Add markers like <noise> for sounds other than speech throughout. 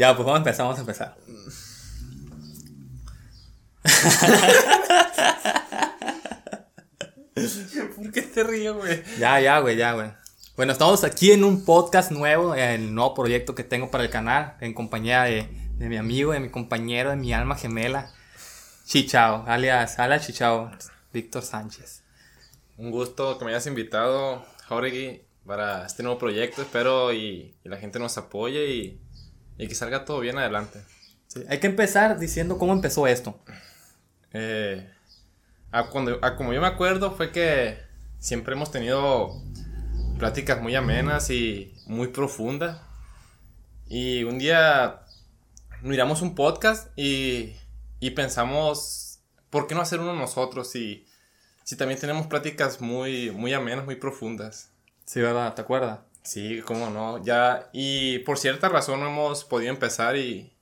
Ya, pues vamos a empezar, vamos a empezar. <laughs> ¿Por qué te río, güey? Ya, ya, güey, ya, güey. Bueno, estamos aquí en un podcast nuevo, el nuevo proyecto que tengo para el canal, en compañía de, de mi amigo, de mi compañero, de mi alma gemela, Chichao, alias, alias Chichao, Víctor Sánchez. Un gusto que me hayas invitado, Jauregui, para este nuevo proyecto. Espero y, y la gente nos apoye y, y que salga todo bien adelante. Sí, hay que empezar diciendo cómo empezó esto. Eh, a cuando, a como yo me acuerdo fue que siempre hemos tenido pláticas muy amenas y muy profundas. Y un día miramos un podcast y, y pensamos, ¿por qué no hacer uno nosotros si, si también tenemos pláticas muy, muy amenas, muy profundas? Sí, ¿verdad? ¿Te acuerdas? Sí, cómo no, ya, y por cierta razón no hemos podido empezar y,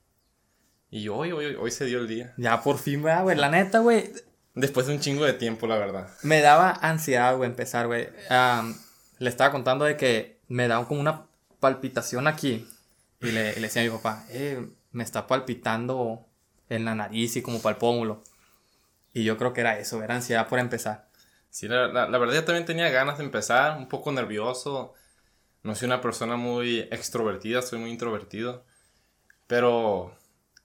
y hoy, hoy, hoy se dio el día. Ya por fin, ¿verdad, güey. La neta, güey, Después de un chingo de tiempo, la verdad. me daba ansiedad, güey, empezar, güey. Le estaba contando de que me daba como una palpitación aquí. Y le, y le decía a mi papá, eh, me está palpitando en la nariz y como para el pómulo. Y yo creo que era eso, era ansiedad por empezar. Sí, la, la, la verdad yo también tenía ganas de empezar, un poco nervioso. No soy una persona muy extrovertida, soy muy introvertido. Pero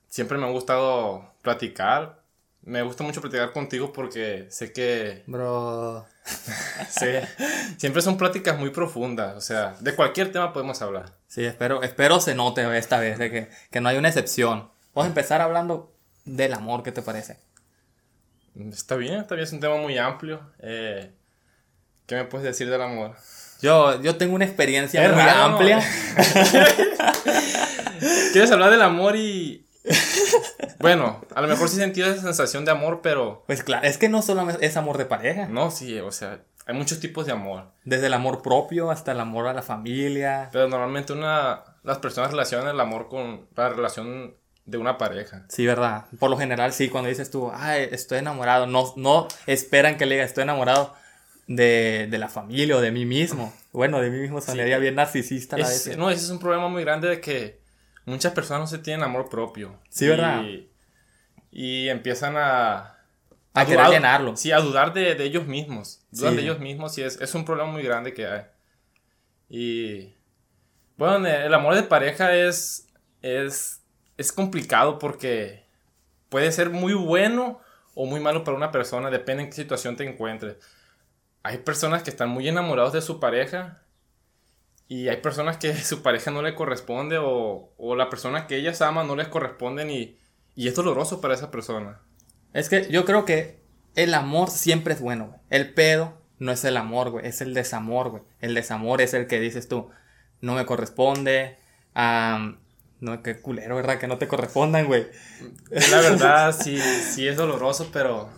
siempre me ha gustado platicar. Me gusta mucho platicar contigo porque sé que Bro. <laughs> sé- siempre son pláticas muy profundas. O sea, de cualquier tema podemos hablar. Sí, espero, espero se note esta vez, de que, que no hay una excepción. Vamos a empezar hablando del amor, ¿qué te parece? Está bien, está bien, es un tema muy amplio. Eh, ¿Qué me puedes decir del amor? Yo, yo tengo una experiencia muy raro, ¿no? amplia. <laughs> ¿Quieres hablar del amor y... Bueno, a lo mejor sí sentido esa sensación de amor, pero... Pues claro, es que no solo es amor de pareja. No, sí, o sea, hay muchos tipos de amor. Desde el amor propio hasta el amor a la familia. Pero normalmente una, las personas relacionan el amor con la relación de una pareja. Sí, ¿verdad? Por lo general, sí, cuando dices tú, ay, estoy enamorado, no, no esperan que le diga, estoy enamorado de, de la familia o de mí mismo. Bueno, de mí mismo sonaría bien narcisista a la Es- vez. no, ese es un problema muy grande de que muchas personas no se tienen amor propio. Sí, Y- ¿verdad? Y empiezan a... A querer llenarlo. Sí, a dudar de, de ellos mismos. Dudan Sí. de ellos mismos y es, es un problema muy grande que hay. Y... Bueno, el amor de pareja es... Es, es complicado porque puede ser muy bueno o muy malo para una persona, depende en qué situación te encuentres. Hay personas que están muy enamorados de su pareja y hay personas que <laughs> su pareja no le corresponde o, o la persona que ellas aman no les corresponden y, y es doloroso para esa persona. Es que yo creo que el amor siempre es bueno, güey. El pedo no es el amor, güey, es el desamor, güey. El desamor es el que dices tú, no me corresponde, am, no, qué culero, ¿verdad? Que no te correspondan, güey. La verdad, sí, sí es doloroso, pero,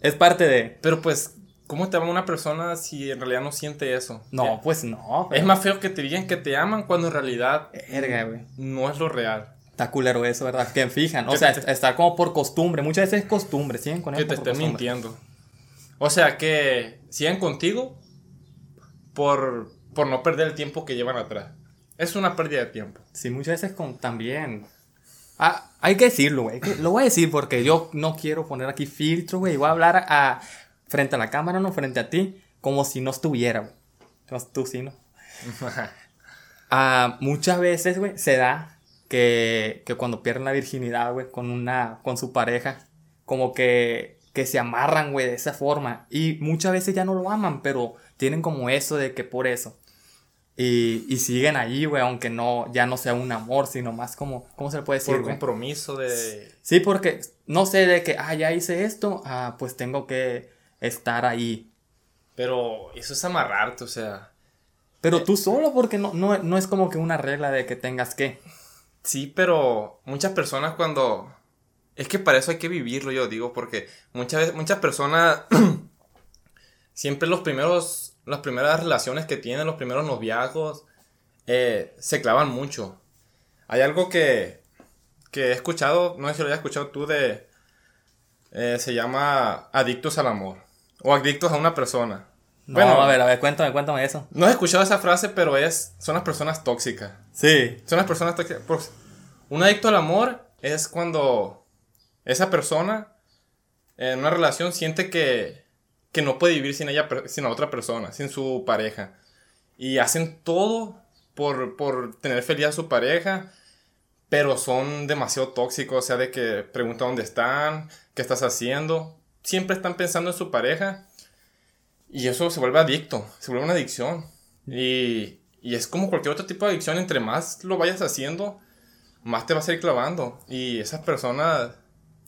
Es parte de... pero pues, ¿cómo te ama una persona si en realidad no siente eso? No, pues no. Es más feo que te digan que te aman cuando en realidad güey. no es lo real. Está culero eso, ¿verdad? Que fijan. O Que sea, te- está como por costumbre. Muchas veces es costumbre. Siguen con Que te costumbre. mintiendo. O sea, que sigan contigo por, por no perder el tiempo que llevan atrás. Es una pérdida de tiempo. Sí, muchas veces con también. Ah, hay que decirlo, güey. Lo voy a decir porque yo no quiero poner aquí filtro, güey. Voy a hablar a, frente a la cámara, no frente a ti, como si no estuviera, güey. No, Tú sí, ¿no? <laughs> Ah, muchas veces, güey, se da que, que cuando pierden la virginidad, güey, con una, con su pareja, como que, que se amarran, güey, de esa forma. Y muchas veces ya no lo aman, pero tienen como eso de que por eso. Y, y siguen ahí, güey, aunque no, ya no sea un amor, sino más como, ¿cómo se le puede decir, por compromiso de... Sí, porque no sé de que, ah, ya hice esto, ah, pues tengo que estar ahí. Pero eso es amarrarte, o sea... Pero tú solo, porque no, no, no es como que una regla de que tengas que. Sí, pero muchas personas cuando... Es que para eso hay que vivirlo, yo digo, porque muchas veces, muchas personas <clears throat> siempre los primeros, las primeras relaciones que tienen, los primeros noviazgos, eh, se clavan mucho. Hay algo que, que he escuchado, no sé si lo hayas escuchado tú, de... eh, se llama adictos al amor. O adictos a una persona. No, Bueno, a ver, a ver, cuéntame, cuéntame eso. No he escuchado esa frase, pero es, son las personas tóxicas. Sí. Son las personas tóxicas. Un adicto al amor es cuando esa persona en una relación siente que, que no puede vivir sin ella, sin otra persona, sin su pareja. Y hacen todo por, por tener feliz a su pareja, pero son demasiado tóxicos, o sea, de que preguntan dónde están, qué estás haciendo. Siempre están pensando en su pareja. Y eso se vuelve adicto, se vuelve una adicción. Y, y es como cualquier otro tipo de adicción, entre más lo vayas haciendo, más te vas a ir clavando. Y esas personas,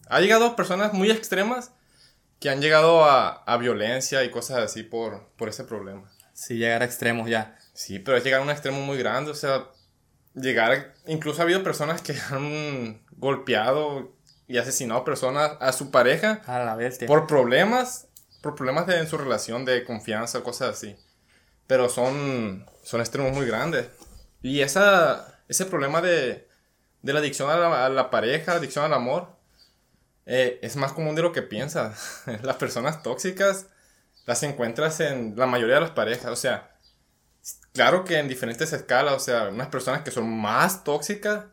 ha llegado personas muy extremas que han llegado a, a violencia y cosas así por, por ese problema. Sí, llegar a extremos ya. Sí, pero es llegar a un extremo muy grande, o sea, llegar, incluso ha habido personas que han golpeado y asesinado personas a su pareja A la bestia. por problemas, por problemas de, en su relación de confianza, cosas así. Pero son, son extremos muy grandes. Y esa, ese problema de, de la adicción a la, a la pareja, adicción al amor, eh, es más común de lo que piensas. <laughs> las personas tóxicas las encuentras en la mayoría de las parejas. O sea, claro que en diferentes escalas, o sea, unas personas que son más tóxicas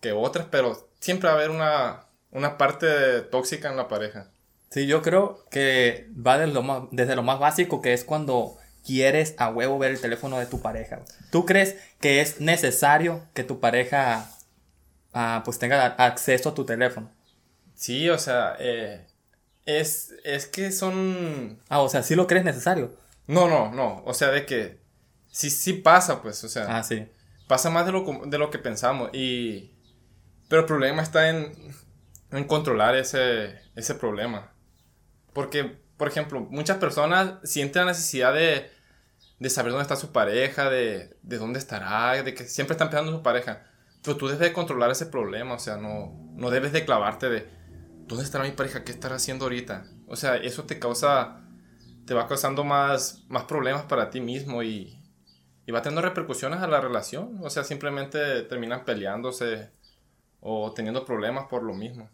que otras, pero siempre va a haber una, una parte tóxica en la pareja. Sí, yo creo que va desde lo, más, desde lo más básico, que es cuando quieres a huevo ver el teléfono de tu pareja. ¿Tú crees que es necesario que tu pareja ah, pues tenga acceso a tu teléfono? Sí, o sea, eh, es, es que son... Ah, o sea, ¿sí lo crees necesario? No, no, no, o sea, de que sí, sí pasa, pues, o sea, Ah, sí. pasa más de lo, de lo que pensamos y... Pero el problema está en, en controlar ese, ese problema. Porque, por ejemplo, muchas personas sienten la necesidad de, de saber dónde está su pareja, de, de dónde estará, de que siempre están pensando en su pareja. Pero tú debes de controlar ese problema, o sea, no, no debes de clavarte de dónde estará mi pareja, qué estará haciendo ahorita. O sea, eso te causa, te va causando más, más problemas para ti mismo y, y va teniendo repercusiones a la relación. O sea, simplemente terminan peleándose o teniendo problemas por lo mismo.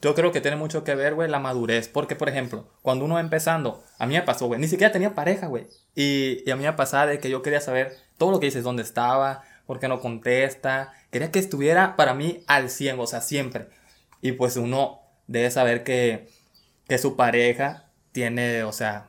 Yo creo que tiene mucho que ver, güey, la madurez. Porque, por ejemplo, cuando uno va empezando, a mí me pasó, güey, ni siquiera tenía pareja, güey. Y, y a mí me pasaba de que yo quería saber todo lo que dices, dónde estaba, por qué no contesta. Quería que estuviera para mí al 100, o sea, siempre. Y pues uno debe saber que, que su pareja tiene, o sea,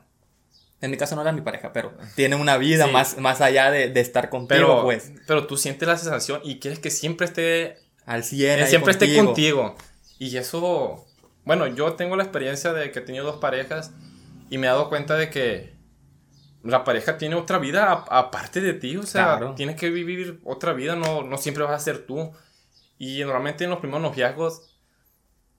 en mi caso no era mi pareja, pero tiene una vida Sí. más, más allá de, de estar contigo, Pero, pues. pero tú sientes la sensación y quieres que siempre esté, Al 100. eh, ahí siempre esté contigo. Y eso, bueno, yo tengo la experiencia de que he tenido dos parejas y me he dado cuenta de que la pareja tiene otra vida aparte de ti, o sea, Claro. tienes que vivir otra vida, no, no siempre vas a ser tú. Y normalmente en los primeros noviazgos,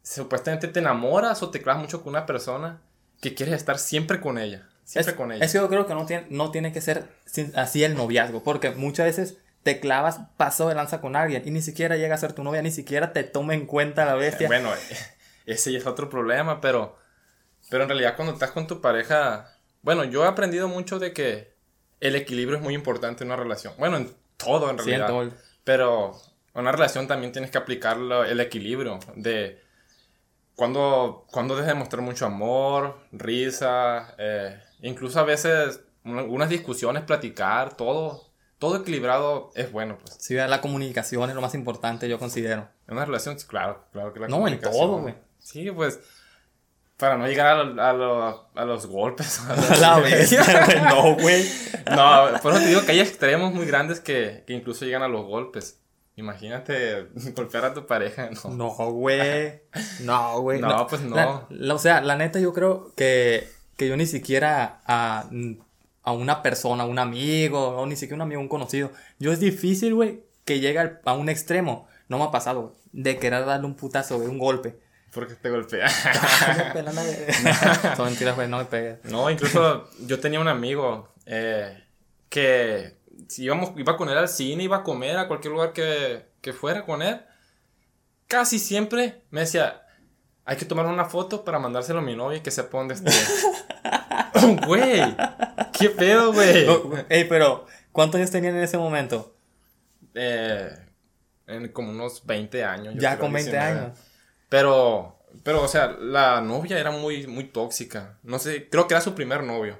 supuestamente te enamoras o te clavas mucho con una persona que quieres estar siempre con ella, siempre es, con ella. Es que yo creo que no tiene, no tiene que ser así el noviazgo, porque muchas veces te clavas paso de lanza con alguien y ni siquiera llega a ser tu novia, ni siquiera te toma en cuenta la bestia. Bueno, <laughs> ese ya es otro problema, pero, pero en realidad cuando estás con tu pareja, bueno, yo he aprendido mucho de que el equilibrio es muy importante en una relación. Bueno, en todo en realidad. Pero en una relación también tienes que aplicar el equilibrio de cuando, cuando debes demostrar mucho amor, risa, eh, incluso a veces un- algunas discusiones, platicar, todo, todo equilibrado es bueno, pues. sí, la comunicación es lo más importante, yo considero. En una relación, claro, claro que la No, en comunicación. todo, güey. Sí, pues, para no llegar a, a lo- a los golpes. <laughs> <laughs> A la bestia, güey, no, güey. No, por eso te digo que hay extremos muy grandes que, que incluso llegan a los golpes. Imagínate <laughs> golpear a tu pareja, no. No, güey. No, güey. No, pues no. La- la- o sea, la neta yo creo que, que yo ni siquiera a, a una persona, a un amigo, o ni siquiera un amigo, un conocido. Yo es difícil, güey, que llegue a un extremo. No me ha pasado, güey, de querer darle un putazo, güey, un golpe. Porque te golpea. <laughs> Son mentiras, güey, no me pegues. No, incluso yo tenía un amigo eh, que si íbamos, iba con él al cine, iba a comer a cualquier lugar que, que fuera con él, casi siempre me decía, hay que tomar una foto para mandárselo a mi novia y que sepa dónde esté. <laughs> <laughs> Güey, qué pedo, güey. No, Ey, pero, ¿cuántos años tenían en ese momento? Eh, en como unos 20 años. yo Ya creo, con 20 19. años. Pero, pero, o sea, la novia era muy, muy tóxica. No sé, creo que era su primer novio.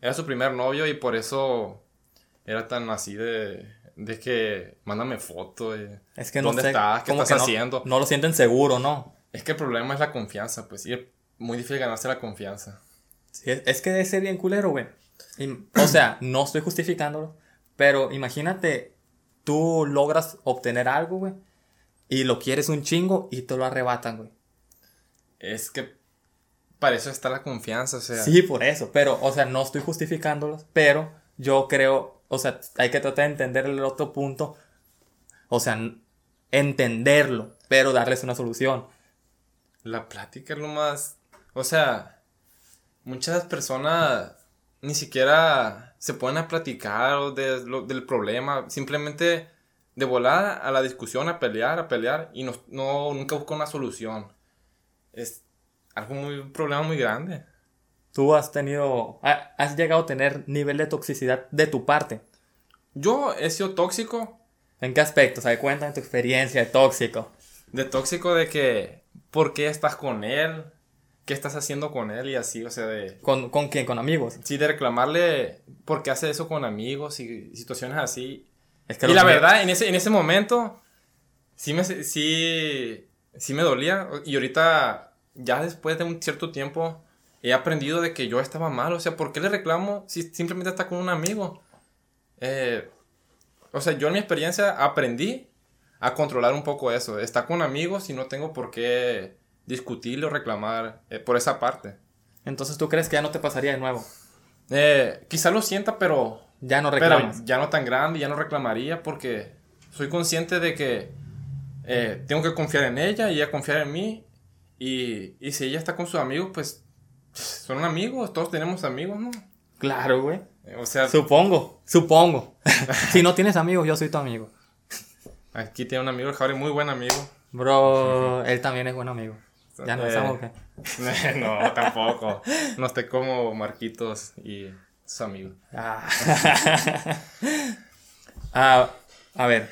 Era su primer novio y por eso era tan así de, de que mándame foto. Y, Es que no ¿Dónde sé, estás? ¿Qué estás no- haciendo? No lo sienten seguro, ¿no? Es que el problema es la confianza, pues. Y es muy difícil ganarse la confianza. Sí, es, que debe ser bien culero, güey. O sea, <clears throat> no estoy justificándolo, pero imagínate, tú logras obtener algo, güey, y lo quieres un chingo y te lo arrebatan, güey. Es que para eso está la confianza, o sea. Sí, por eso, pero, o sea, no estoy justificándolos, pero yo creo, o sea, hay que tratar de entender el otro punto, o sea, entenderlo, pero darles una solución. La plática es lo más. O sea, muchas personas ni siquiera se ponen a platicar de, lo- del problema. Simplemente de volada a la discusión, a pelear, a pelear y no, no nunca buscan una solución. Es algo muy, un problema muy grande. Tú has tenido, ha- has llegado a tener nivel de toxicidad de tu parte. Yo he sido tóxico, ¿En qué aspecto? O sea, cuéntame tu experiencia de tóxico. de tóxico de que, ¿por qué estás con él? ¿Qué estás haciendo con él? Y así, o sea, de... ¿Con, con quién? ¿Con amigos? Sí, de reclamarle por qué hace eso con amigos y situaciones así. Es que y la amigos- verdad, en ese, en ese momento, sí me, sí, sí me dolía. Y ahorita, ya después de un cierto tiempo, he aprendido de que yo estaba mal. O sea, ¿por qué le reclamo si simplemente está con un amigo? Eh, o sea, yo en mi experiencia aprendí a controlar un poco eso. Está con amigos y no tengo por qué discutirle o reclamar eh, por esa parte. Entonces tú crees que ya no te pasaría de nuevo. Eh, quizá lo sienta, pero Ya no pero reclamas. ya no tan grande, ya no reclamaría porque soy consciente de que eh, tengo que confiar en ella y ella confiar en mí. Y, y si ella está con sus amigos, pues son amigos, todos tenemos amigos, ¿no? Claro, güey. O sea, Supongo, supongo. <laughs> si no tienes amigos, yo soy tu amigo. aquí tiene un amigo, el Javi, muy buen amigo. Bro, él también es buen amigo. Ya no Eh, estamos, ¿o qué? <laughs> no, tampoco. No esté como Marquitos y sus amigos. Ah. <laughs> Ah, a ver,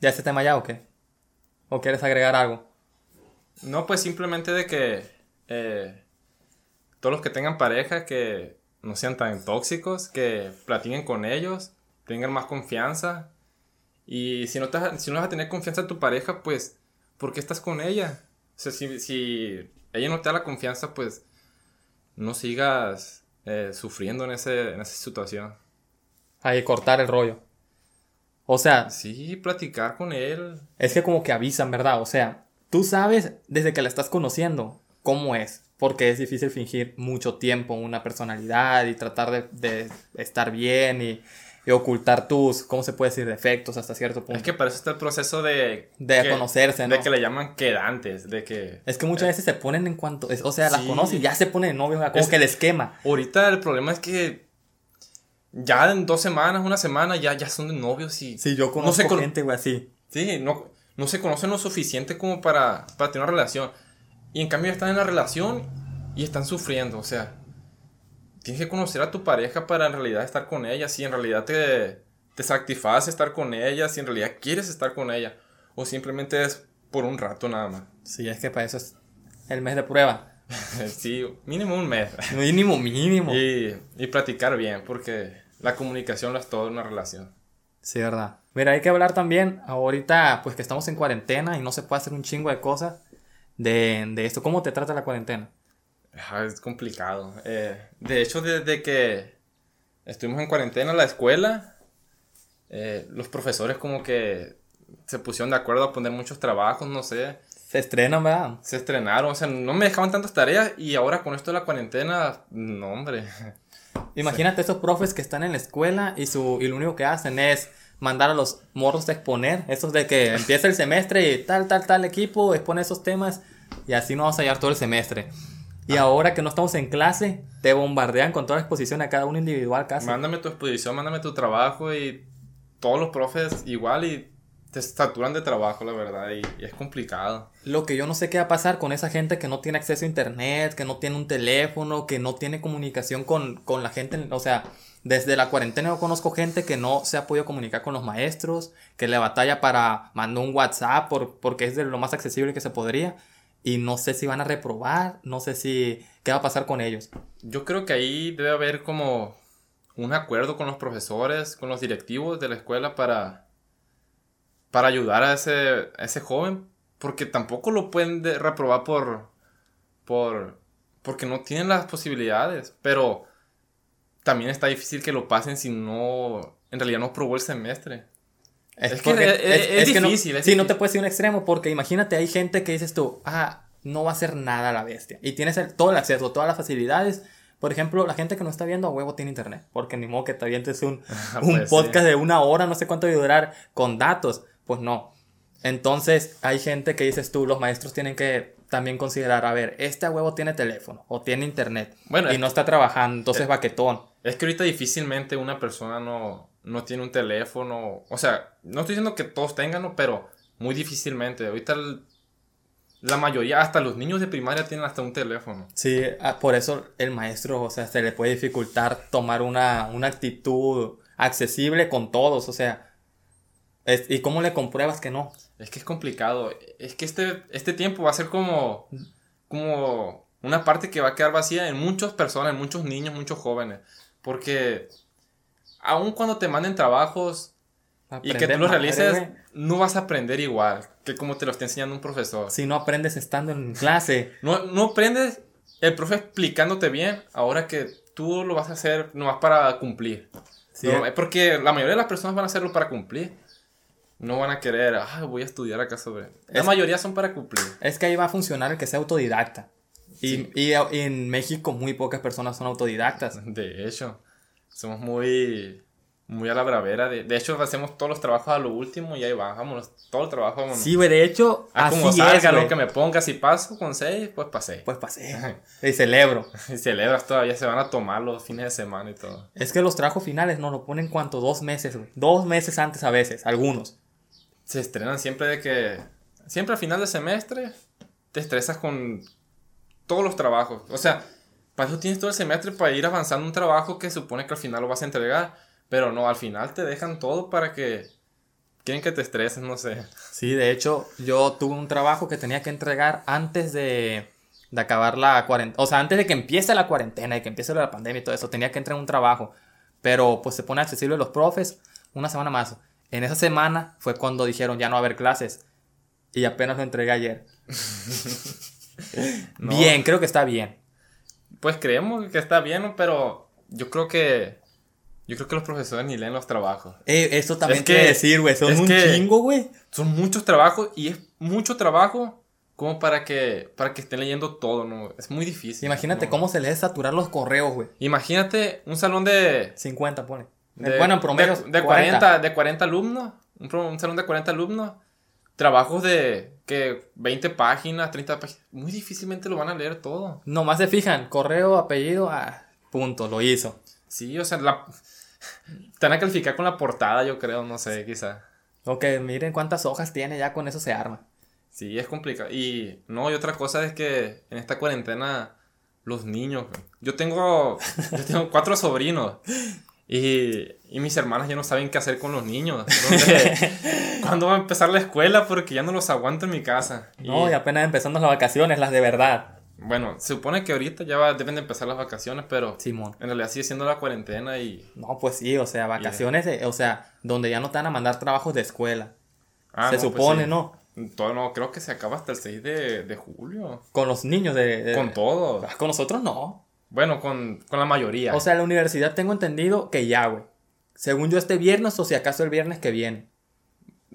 ¿ya ese tema ya o qué? ¿O quieres agregar algo? No, pues simplemente de que eh, todos los que tengan pareja que no sean tan tóxicos, que platiquen con ellos, tengan más confianza. Y si no, te, si no vas a tener confianza en tu pareja, pues, ¿por qué estás con ella? O sea, si, si ella no te da la confianza, pues, no sigas eh, sufriendo en, ese, en esa situación. Ahí, cortar el rollo. O sea, Sí, platicar con él. es que como que avisan, ¿verdad? O sea, tú sabes desde que la estás conociendo cómo es. Porque es difícil fingir mucho tiempo una personalidad y tratar de, de estar bien y, y ocultar tus, ¿cómo se puede decir? Defectos hasta cierto punto. Es que para eso está el proceso de... De que- conocerse, ¿no? De que le llaman quedantes, de que... Es que muchas veces se ponen en cuanto, es- o sea, las Sí. conoce y ya se pone de novio, como Es- que les quema. Ahorita el problema es que ya en dos semanas, una semana, ya, ya son de novios y... Sí, yo no conozco con- gente, güey, así. Sí, no, no se conocen lo suficiente como para, para tener una relación. Y en cambio ya están en la relación y están sufriendo. O sea, tienes que conocer a tu pareja para en realidad estar con ella. Si en realidad te, te satisface estar con ella, si en realidad quieres estar con ella. O simplemente es por un rato nada más. Sí, es que para eso es el mes de prueba. <laughs> sí, mínimo un mes. <laughs> Mínimo, mínimo. y, y platicar bien, porque la comunicación lo es todo en una relación. Sí, verdad. Mira, hay que hablar también, ahorita, pues que estamos en cuarentena y no se puede hacer un chingo de cosas de, de esto. ¿Cómo te trata la cuarentena? Ah, es complicado. Eh, de hecho, desde que estuvimos en cuarentena en la escuela, eh, los profesores como que se pusieron de acuerdo a poner muchos trabajos, no sé. Se estrenan, ¿verdad? Se estrenaron, o sea, no me dejaban tantas tareas y ahora con esto de la cuarentena, no, hombre. <laughs> Imagínate esos profes que están en la escuela y, su, y lo único que hacen es mandar a los morros a exponer. Esos de que <laughs> empieza el semestre y tal, tal, tal equipo expone esos temas y así no vas a hallar todo el semestre. Y ahora que no estamos en clase, te bombardean con toda la exposición a cada uno individual casi. Mándame tu exposición, mándame tu trabajo y todos los profes igual y te saturan de trabajo, la verdad, y, y es complicado. Lo que yo no sé qué va a pasar con esa gente que no tiene acceso a internet, que no tiene un teléfono, que no tiene comunicación con, con la gente. O sea, desde la cuarentena yo conozco gente que no se ha podido comunicar con los maestros, que le batalla para mandar un WhatsApp por, porque es de lo más accesible que se podría. Y no sé si van a reprobar, no sé si qué va a pasar con ellos. Yo creo que ahí debe haber como un acuerdo con los profesores, con los directivos de la escuela para, para ayudar a ese, ese joven, porque tampoco lo pueden de- reprobar por, por, porque no tienen las posibilidades, pero también está difícil que lo pasen si no, en realidad no probó el semestre. Es, Es que porque- es- es que no- difícil, es sí, no difícil. te puedes ir a un extremo porque imagínate, hay gente que dices tú, ah, no va a hacer nada la bestia. Y tienes el- todo el acceso, todas las facilidades. Por ejemplo, la gente que no está viendo a huevo tiene internet. Porque ni modo que te avientes un, <laughs> un Pues sí. podcast de una hora, no sé cuánto debe durar, con datos. Pues no. Entonces, hay gente que dices tú, los maestros tienen que también considerar, a ver, este a huevo tiene teléfono o tiene internet. Bueno, y no está trabajando, entonces baquetón. Es que ahorita difícilmente una persona no, no tiene un teléfono. O sea, no estoy diciendo que todos tengan, pero muy difícilmente. Ahorita el- la mayoría, hasta los niños de primaria tienen hasta un teléfono. Sí, ah, por eso el maestro, o sea, se le puede dificultar tomar una, una actitud accesible con todos, o sea, es- ¿y cómo le compruebas que no? Es que es complicado. Es que este, este tiempo va a ser como, como una parte que va a quedar vacía en muchas personas, en muchos niños, muchos jóvenes. Porque aun cuando te manden trabajos y que tú los realices, no vas a aprender igual que como te lo está enseñando un profesor. Si no aprendes estando en clase, <laughs> No, no aprendes el profe explicándote bien ahora que tú lo vas a hacer nomás para cumplir. Sí, No, eh. porque la mayoría de las personas van a hacerlo para cumplir. No van a querer, ah, voy a estudiar acá sobre. La Es- mayoría son para cumplir. es que ahí va a funcionar el que sea autodidacta. Y, Sí. y a- y en México muy pocas personas son autodidactas. De hecho, somos muy, muy a la bravera. De, de hecho, hacemos todos los trabajos a lo último y ahí vámonos. Todo el trabajo, vámonos. Sí, güey, de hecho, Ah, como así salga, es, lo que me ponga. Si paso con 6, pues pasé. Pues pasé. Y celebro. <laughs> Y celebras todavía, se van a tomar los fines de semana y todo. Es que los trabajos finales no lo ponen cuánto, dos meses, güey. Dos meses antes a veces, algunos. se estrenan siempre de que. Siempre al final de semestre te estresas con todos los trabajos. O sea, para eso tienes todo el semestre para ir avanzando un trabajo que supone que al final lo vas a entregar. Pero no, al final te dejan todo para que. Quieren que te estreses, no sé. Sí, de hecho, yo tuve un trabajo que tenía que entregar antes de, de acabar la cuarentena. O sea, antes de que empiece la cuarentena y que empiece la pandemia y todo eso, tenía que entregar un trabajo. Pero pues se pone accesible a los profes una semana más. En esa semana fue cuando dijeron ya no va a haber clases. Y apenas lo entregué ayer. No. <laughs> Bien, creo que está bien. Pues creemos que está bien, pero yo creo que. Yo creo que los profesores ni leen los trabajos. Eh, eso también Es que- quiere decir, güey. Son es un chingo, güey. Son muchos trabajos y es mucho trabajo como para que, para que estén leyendo todo, ¿no? Es muy difícil. Imagínate ¿no? cómo se les saturar los correos, güey. Imagínate un salón de. 50, pone. de bueno, en promedio. De, de 40, de 40 alumnos. Un, un salón de 40 alumnos. Trabajos de. Que 20 páginas, 30 páginas. Muy difícilmente lo van a leer todo. Nomás se fijan, correo, apellido, ah, punto, lo hizo. Sí, o sea, la. Te van a calificar con la portada, yo creo, no sé, quizá. Ok, miren cuántas hojas tiene, ya con eso se arma. Sí, es complicado. Y no, y otra cosa es que en esta cuarentena, los niños. Yo tengo, yo tengo cuatro sobrinos. <laughs> Y, y mis hermanas ya no saben qué hacer con los niños. <laughs> ¿Dónde- ¿Cuándo va a empezar la escuela? Porque ya no los aguanto en mi casa. No, y, y apenas empezando las vacaciones, las de verdad. Bueno, se supone que ahorita ya va- deben de empezar las vacaciones, pero Simón. en realidad sigue siendo la cuarentena y... No, pues sí, o sea, vacaciones, de- o sea, donde ya no te van a mandar trabajos de escuela. Ah, se no, pues supone, sí. ¿no? Todo no, creo que se acaba hasta el 6 de, de julio. Con los niños de... de- Con todo. Ah, Con nosotros no. Bueno, con, con la mayoría. O sea, en la universidad tengo entendido que ya, güey. Según yo este viernes o si acaso el viernes que viene.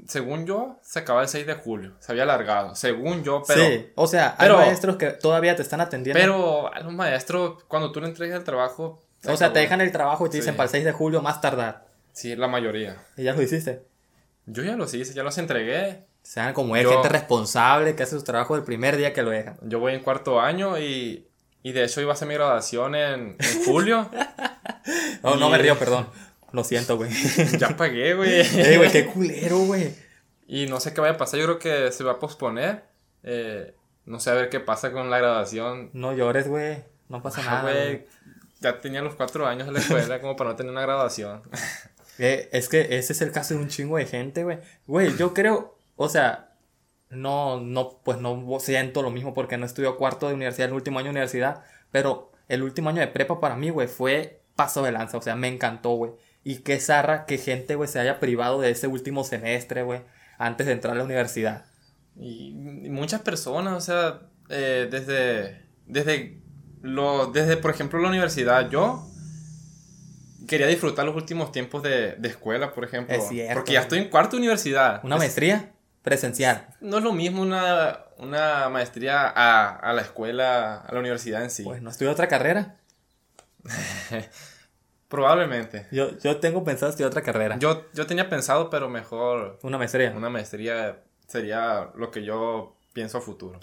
Según yo, se acaba el 6 de julio. Se había alargado. Según yo, pero. sí, o sea, pero- hay maestros que todavía te están atendiendo. Pero a los maestros, cuando tú le entregas el trabajo. se o sea, te dejan el trabajo y te Sí. dicen para el 6 de julio más tardar. Sí, la mayoría. Y ya lo hiciste. Yo ya los hice, ya los entregué. Sean como es, Yo- gente responsable que hace su trabajo el primer día que lo dejan. Yo voy en cuarto año y. Y de hecho iba a hacer mi graduación en, en julio. <laughs> No, no me río, perdón. Lo siento, güey. <laughs> ya pagué, güey. Ey, güey, qué culero, güey. Y no sé qué vaya a pasar. Yo creo que se va a posponer. Eh, no sé a ver qué pasa con la graduación. No llores, güey. No pasa Ah, nada, güey. Ya tenía los cuatro años en la escuela como para no tener una graduación. <laughs> Eh, es que ese es el caso de un chingo de gente, güey. Güey, yo creo, o sea, no, no, pues no siento lo mismo porque no estudio cuarto de universidad, el último año de universidad, pero el último año de prepa para mí, güey, fue paso de lanza, o sea, me encantó, güey. Y qué zarra que gente, güey, se haya privado de ese último semestre, güey, antes de entrar a la universidad. Y, muchas personas, o sea, eh, desde, desde, lo, desde, por ejemplo, la universidad, yo quería disfrutar los últimos tiempos de, de escuela, por ejemplo. Es cierto, porque ya estoy en cuarto universidad. ¿Una Es- maestría? Presencial. No es lo mismo una, una maestría a, a la escuela, a la universidad en sí. Pues no estudio otra carrera. <laughs> Probablemente. Yo, yo tengo pensado estudiar otra carrera. Yo, yo tenía pensado, pero mejor Una maestría. una maestría sería lo que yo pienso a futuro.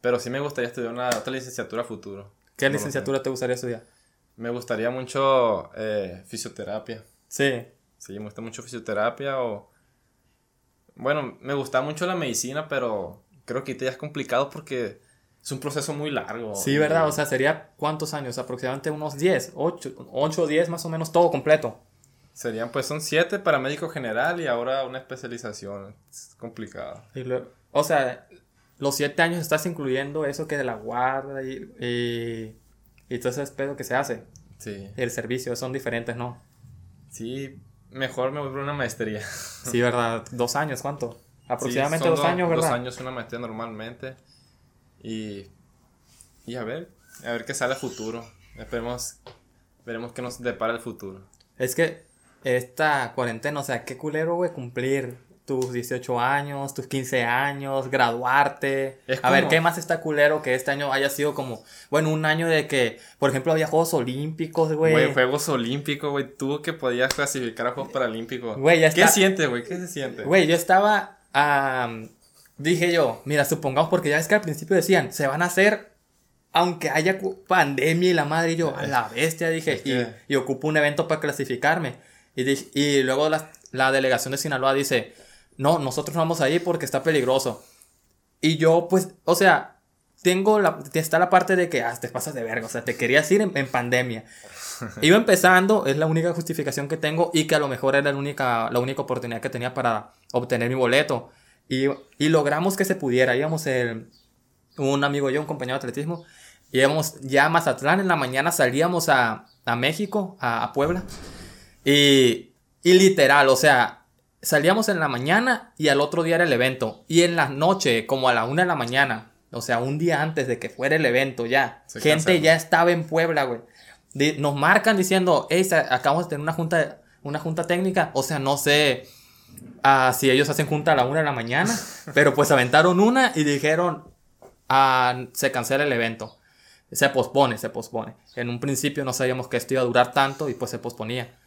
Pero sí me gustaría estudiar una otra licenciatura a futuro. ¿Qué No licenciatura te gustaría estudiar? Me gustaría mucho eh, fisioterapia. Sí. Sí, me gusta mucho fisioterapia o... Bueno, me gusta mucho la medicina, pero creo que ya es complicado porque es un proceso muy largo. Sí, ¿verdad? O sea, sería cuántos años? Aproximadamente unos 10, 8, 8 o 10 más o menos, todo completo. Serían, pues son siete para médico general y ahora una especialización. Es complicado. Y luego- o sea, los 7 años estás incluyendo eso que de la guarda y, y, y todo ese pedo que se hace. Sí. El servicio, son diferentes, ¿no? Sí, mejor me voy por una maestría. <laughs> Sí, ¿verdad? Dos años, ¿cuánto? Aproximadamente Sí, dos años, ¿verdad? Dos años una maestría normalmente. Y, y a ver, a ver qué sale a futuro. Esperemos, veremos qué nos depara el futuro. Es que esta cuarentena, o sea, qué culero, güey, cumplir tus 18 años, tus 15 años, graduarte. Es A ver, como- ¿qué más está culero que este año haya sido como, bueno, un año de que, por ejemplo, había Juegos Olímpicos, güey? Güey, Juegos Olímpicos, güey. Tú que podías clasificar a Juegos Paralímpicos. Güey, ya ¿Qué está- sientes, güey? ¿Qué se siente? Güey, yo estaba, am, dije yo, mira, supongamos, porque ya es que al principio decían, se van a hacer, aunque haya pandemia y la madre, y yo, a la bestia, dije, Es que- y, y ocupo un evento para clasificarme. Y, dije- y luego la, la delegación de Sinaloa dice, no, nosotros no vamos a ir porque está peligroso. Y yo, pues, o sea, tengo la, está la parte de que, ah, te pasas de verga, o sea, te querías ir en, en pandemia. <laughs> Iba empezando, es la única justificación que tengo y que a lo mejor era la única, la única oportunidad que tenía para obtener mi boleto. Y, y logramos que se pudiera. Íbamos el, un amigo y yo, un compañero de atletismo, íbamos ya a Mazatlán, en la mañana salíamos a, a México, a, a Puebla. Y, y literal, o sea, salíamos en la mañana y al otro día era el evento. Y en la noche, como a la una de la mañana, o sea, un día antes de que fuera el evento ya, Se gente ya estaba en Puebla, güey. Nos marcan diciendo, hey, acabamos de tener una junta, una junta técnica. O sea, no sé ah, si ellos hacen junta a la una de la mañana, <laughs> pero pues aventaron una y dijeron, ah, se cancela el evento. Se pospone, se pospone. En un principio no sabíamos que esto iba a durar tanto y pues se posponía.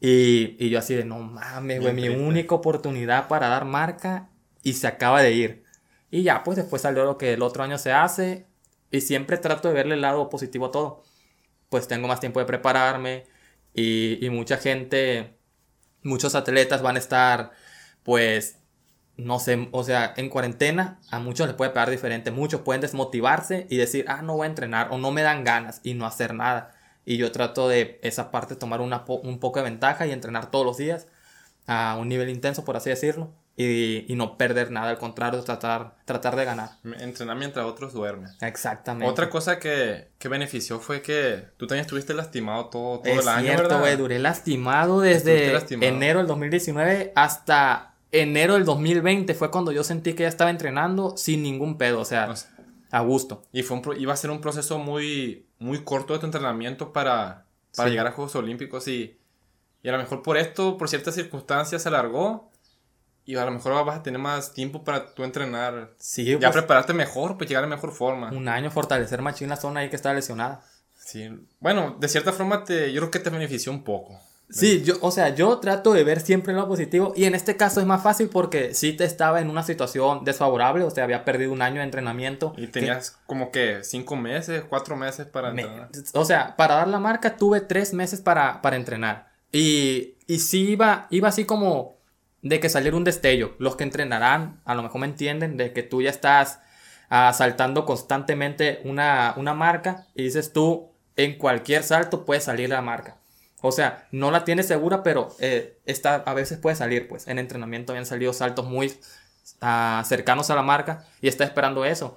Y, y yo así de, no mames, güey, mi triste. única oportunidad para dar marca y se acaba de ir. Y ya, pues después salió lo que el otro año se hace y siempre trato de verle el lado positivo a todo. Pues tengo más tiempo de prepararme y, y mucha gente, muchos atletas van a estar, pues, no sé, o sea, en cuarentena a muchos les puede pegar diferente. Muchos pueden desmotivarse y decir, ah, no voy a entrenar o no me dan ganas y no hacer nada. Y yo trato de esa parte tomar una po- un poco de ventaja y entrenar todos los días a un nivel intenso, por así decirlo, y, y no perder nada, al contrario, tratar, tratar de ganar. Entrenar mientras otros duermen. Exactamente. Otra cosa que, que benefició fue que tú también estuviste lastimado todo, todo es el año, cierto, ¿verdad? güey, duré lastimado desde lastimado. enero del 2019 hasta enero del 2020 fue cuando yo sentí que ya estaba entrenando sin ningún pedo, o sea, O sea, a gusto. Y fue un pro- iba a ser un proceso muy, muy corto de tu entrenamiento para, para Sí. llegar a Juegos Olímpicos y, y a lo mejor por esto, por ciertas circunstancias, se alargó y a lo mejor vas a tener más tiempo para tú entrenar. Sí, Ya pues, prepararte mejor, pues llegar a mejor forma. un año fortalecer machín la zona ahí que está lesionada. Sí. Bueno, de cierta forma te, yo creo que te benefició un poco. Sí, yo, o sea, yo trato de ver siempre lo positivo y en este caso es más fácil porque sí te estaba en una situación desfavorable, o sea, había perdido un año de entrenamiento. Y que- tenías como que cinco meses, cuatro meses para Me- entrenar. o sea, para dar la marca tuve tres meses para, para entrenar. Y, y sí iba, iba así como de que saliera un destello. Los que entrenarán a lo mejor me entienden de que tú ya estás ah, saltando constantemente una, una marca y dices tú, en cualquier salto puede salir la marca. O sea, no la tienes segura, pero eh, esta a veces puede salir, pues. En entrenamiento habían salido saltos muy ah, cercanos a la marca y está esperando eso.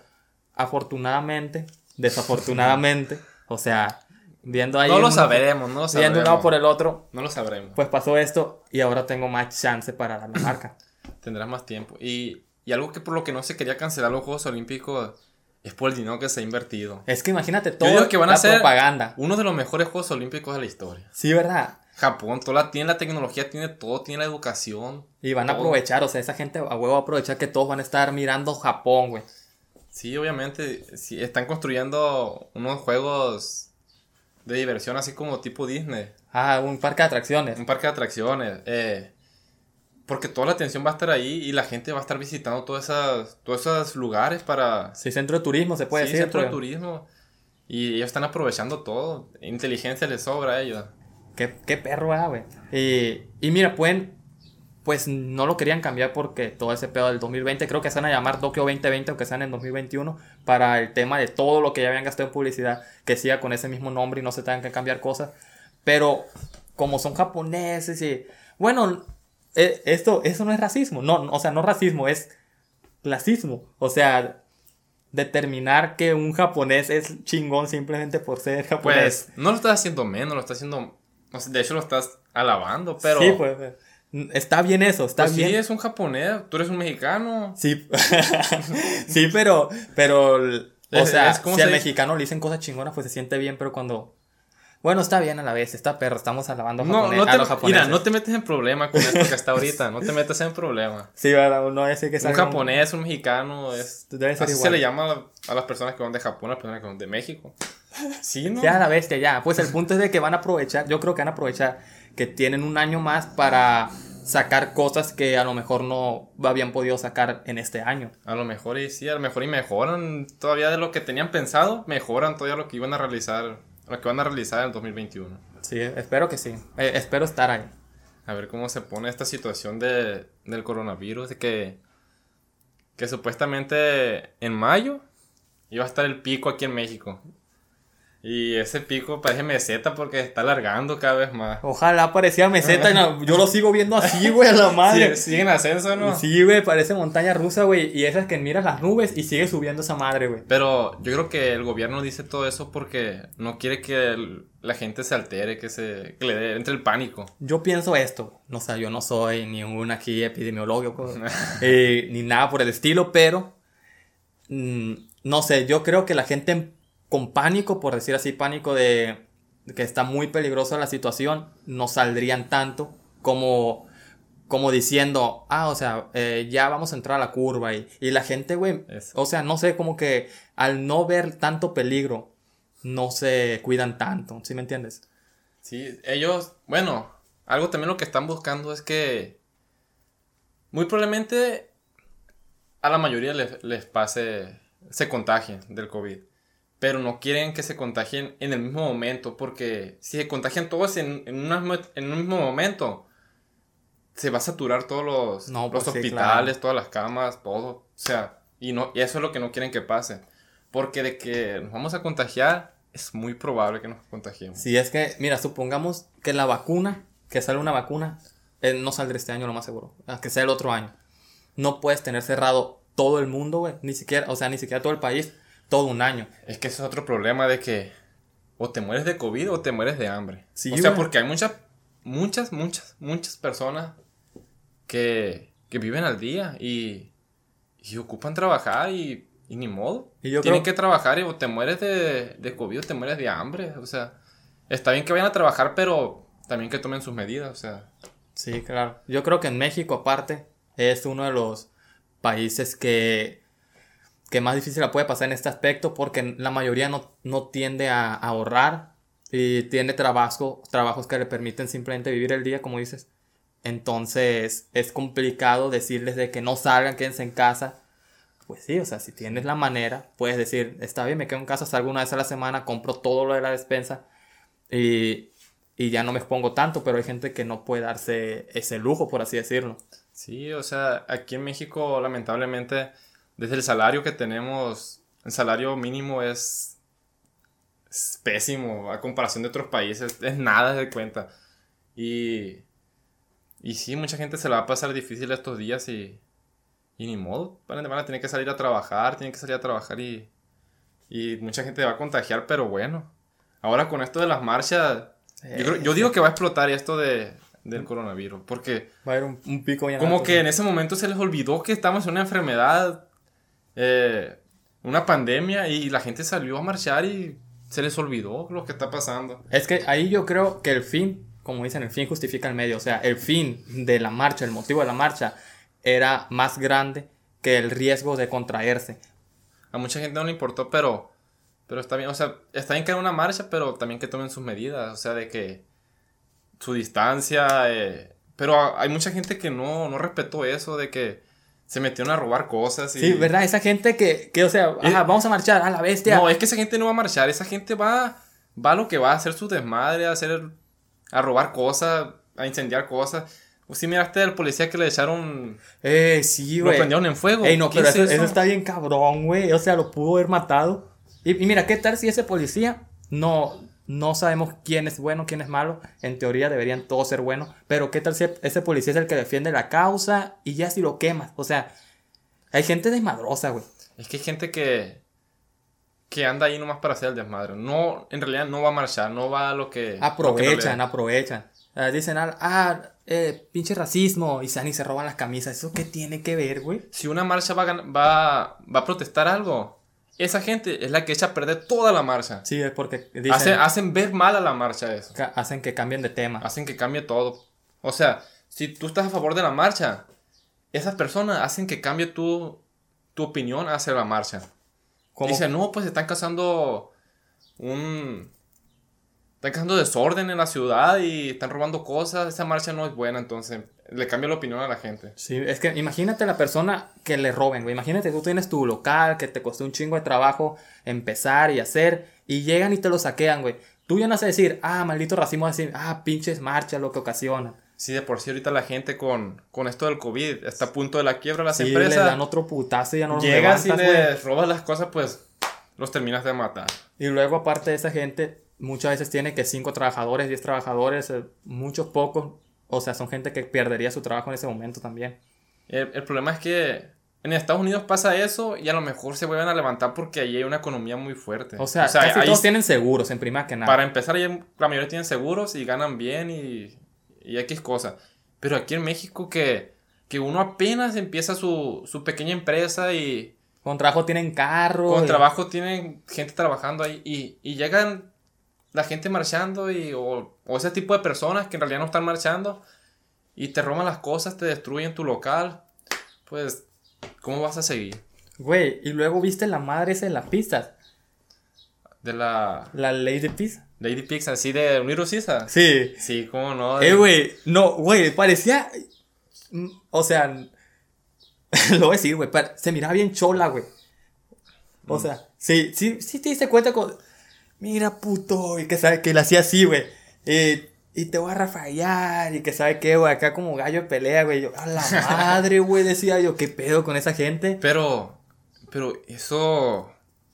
Afortunadamente, desafortunadamente, o sea, viendo ahí. No lo uno- sabremos, no lo Viendo un lado sabremos. por el otro, No lo sabremos. pues pasó esto y ahora tengo más chance para la marca. Tendrás más tiempo. Y, y algo que por lo que no se quería cancelar los Juegos Olímpicos es por el dinero que se ha invertido. Es que imagínate todo que van a la ser- propaganda. Uno de los mejores Juegos Olímpicos de la historia. Sí, ¿verdad? Japón, toda la, tiene la tecnología, tiene todo, tiene la educación. Y van a aprovechar, o sea, esa gente a huevo va a aprovechar que todos van a estar mirando Japón, güey. Sí, obviamente, sí, están construyendo unos juegos de diversión así como tipo Disney. Ah, un parque de atracciones. Un parque de atracciones. eh, porque toda la atención va a estar ahí y la gente va a estar visitando todas esas, todos esos lugares para... Sí, centro de turismo se puede sí, decir. centro de pero- turismo. Y ellos están aprovechando todo. Inteligencia les sobra a ellos. Qué, qué perro, ah, güey. Y, y mira, pueden. Pues no lo querían cambiar porque todo ese pedo del 2020, creo que se van a llamar Tokio 2020, aunque sean en 2021, para el tema de todo lo que ya habían gastado en publicidad, que siga con ese mismo nombre y no se tengan que cambiar cosas. Pero como son japoneses y. Bueno, eh, esto, eso no es racismo. No, o sea, no racismo, es clasismo. O sea, determinar que un japonés es chingón simplemente por ser japonés. Pues no lo estás haciendo menos, lo estás haciendo... de hecho lo estás alabando, pero... Sí, pues. eh, Está bien eso, está pues bien. sí, es un japonés, tú eres un mexicano. Sí, <laughs> sí, pero, pero, o sea, es como si al mexicano le dicen cosas chingonas, pues se siente bien, pero cuando, bueno, está bien a la vez, está perro, estamos alabando a, No, no a te, los japoneses. mira, no te metes en problema con esto que está ahorita, no te metas en problema. <laughs> Sí, verdad, no es que Un japonés, un mexicano, es... Debe ser Así igual. se le llama a las personas que van de Japón, a las personas que van de México. Sí, ¿no? Ya a la bestia, ya. Pues el punto es de que van a aprovechar, yo creo que van a aprovechar que tienen un año más para sacar cosas que a lo mejor no habían podido sacar en este año. A lo mejor y sí, a lo mejor y mejoran todavía de lo que tenían pensado, mejoran todavía lo que iban a realizar, lo que van a realizar en el 2021. Sí, espero que sí. Eh, espero estar ahí. A ver cómo se pone esta situación de, del coronavirus, de que, que supuestamente en mayo iba a estar el pico aquí en México. Y ese pico parece meseta porque se está alargando cada vez más. Ojalá parecía meseta. y no, <laughs> yo lo sigo viendo así, güey, a la madre. Sí, sigue en ascenso, ¿no? Sí, güey, parece montaña rusa, güey. Y esas que miras las nubes y sigue subiendo esa madre, güey. Pero yo creo que el gobierno dice todo eso porque no quiere que el- la gente se altere, que, se, que le dé- entre el pánico. Yo pienso esto. O sea, yo no soy ni un aquí epidemiólogo <laughs> eh, ni nada por el estilo, pero mm, no sé, yo creo que la gente con pánico, por decir así, pánico de, que está muy peligrosa la situación, no saldrían tanto como, como diciendo, ah, o sea, eh, ya vamos a entrar a la curva y, y la gente, güey, o sea, no sé, como que al no ver tanto peligro, no se cuidan tanto, ¿sí me entiendes? Sí, ellos, bueno, algo también lo que están buscando es que muy probablemente a la mayoría les, les pase, se contagien del COVID. Pero no quieren que se contagien en el mismo momento, porque si se contagian todos en, en, una en un mismo momento, se va a saturar todos los, No, los pues sí, hospitales, todas las camas, todo. O sea, y, no, y eso es lo que no quieren que pase. Porque de que nos vamos a contagiar, es muy probable que nos contagiemos. Si es que, mira, supongamos que la vacuna, que sale una vacuna, eh, no saldrá este año lo más seguro, a que sea el otro año. No puedes tener cerrado todo el mundo, güey, ni siquiera, o sea, ni siquiera todo el país, todo un año. Es que ese es otro problema de que o te mueres de COVID o te mueres de hambre. Sí, o sea, güey. porque hay muchas, muchas, muchas, muchas personas que, que viven al día y, y ocupan trabajar y, y ni modo. Y yo Tienen creo- que trabajar y o te mueres de, de COVID o te mueres de hambre. O sea, está bien que vayan a trabajar, pero también que tomen sus medidas. O sea, Sí, claro. Yo creo que en México, aparte, es uno de los países que, que más difícil la puede pasar en este aspecto porque la mayoría no, no tiende a, a ahorrar y tiene trabajo, trabajos que le permiten simplemente vivir el día, como dices. Entonces es complicado decirles de que no salgan, quédense en casa. Pues sí, o sea, si tienes la manera, puedes decir, está bien, me quedo en casa, salgo una vez a la semana, compro todo lo de la despensa y, y ya no me expongo tanto, pero hay gente que no puede darse ese lujo, por así decirlo. Sí, o sea, aquí en México, lamentablemente, desde el salario que tenemos, el salario mínimo es, es pésimo a comparación de otros países, es nada de cuenta. Y, y sí, mucha gente se la va a pasar difícil estos días y, y ni modo, van a tener que salir a trabajar, tienen que salir a trabajar y, y mucha gente va a contagiar, pero bueno, ahora con esto de las marchas, yo, creo- yo digo que va a explotar esto de, del coronavirus. Porque Va a haber un, un pico como que en ese momento se les olvidó que estamos en una enfermedad, eh, una pandemia, y la gente salió a marchar y se les olvidó lo que está pasando. Es que ahí yo creo que el fin, como dicen, el fin justifica el medio. O sea, el fin de la marcha, el motivo de la marcha, era más grande que el riesgo de contraerse. A mucha gente no le importó, pero, pero está bien, o sea, está bien que haga una marcha, pero también que tomen sus medidas, o sea, de que su distancia, eh, pero hay mucha gente que no, no respetó eso, de que se metieron a robar cosas. Y, Sí, ¿verdad? Esa gente que, que o sea, Eh, ajá, vamos a marchar a la bestia. No, es que esa gente no va a marchar, esa gente va, va a lo que va a hacer su desmadre, a hacer, a robar cosas, a incendiar cosas. O si miraste al policía que le echaron, Eh, sí, lo güey. prendieron en fuego. Ey, no, ¿Qué pero es eso, eso está bien cabrón, güey. O sea, lo pudo haber matado. Y, y mira, ¿qué tal si ese policía no, no sabemos quién es bueno, quién es malo? En teoría deberían todos ser buenos. Pero ¿qué tal si ese policía es el que defiende la causa y ya si lo quemas? O sea, hay gente desmadrosa, güey. Es que hay gente que, que anda ahí nomás para hacer el desmadre. No, en realidad no va a marchar, no va a lo que... Aprovechan, lo aprovechan. Dicen, ah, ah, eh, pinche racismo. Y se, y se roban las camisas. ¿Eso qué tiene que ver, güey? Si una marcha va a, va, va a protestar algo, esa gente es la que echa a perder toda la marcha. Sí, es porque dicen, Hacen, hacen ver mal a la marcha eso. hacen que cambien de tema. Hacen que cambie todo. O sea, si tú estás a favor de la marcha, esas personas hacen que cambie tu, tu opinión hacia la marcha. Como- Dicen, no, pues están causando un... Están causando desorden en la ciudad y están robando cosas. Esa marcha no es buena, entonces le cambia la opinión a la gente. Sí, es que imagínate la persona que le roben, güey. Imagínate, tú tienes tu local que te costó un chingo de trabajo empezar y hacer, y llegan y te lo saquean, güey. Tú ya no vas a decir, ah, maldito racismo, vas a decir, ah, pinches marchas, lo que ocasionan. Sí, de por sí ahorita la gente con, con esto del COVID está a punto de la quiebra. Las Sí, le empresas dan otro putazo y ya no llegas y levantas, güey. les robas las cosas, pues los terminas de matar. Y luego, aparte de esa gente, muchas veces tiene que cinco trabajadores, diez trabajadores, eh, muchos pocos. O sea, son gente que perdería su trabajo en ese momento también. El, el problema es que en Estados Unidos pasa eso y a lo mejor se vuelven a levantar porque allí hay una economía muy fuerte. O sea, casi ahí todos tienen seguros, en primera que nada. Para empezar, ahí la mayoría tienen seguros y ganan bien y, y X cosas. Pero aquí en México que, que uno apenas empieza su, su pequeña empresa y Con trabajo tienen carro. con y- trabajo tienen gente trabajando ahí y, y llegan la gente marchando y, o, o ese tipo de personas que en realidad no están marchando y te roban las cosas, te destruyen tu local. Pues, ¿cómo vas a seguir? Güey, y luego viste la madre esa de las pizzas. De la La de pizza. Lady Pix, así de Uniro. Sí. Sí, cómo no. Eh, güey, no, güey, parecía. mm, O sea, <laughs> lo voy a decir, güey, se miraba bien chola, güey. O sea, sí, sí, sí te diste cuenta con. Mira, puto, y que sabe que le hacía así, güey. Y, y te voy a rafallar, y que sabe qué, güey, acá como gallo de pelea, güey. Yo, a la <laughs> madre, güey, decía yo, qué pedo con esa gente. Pero, pero eso,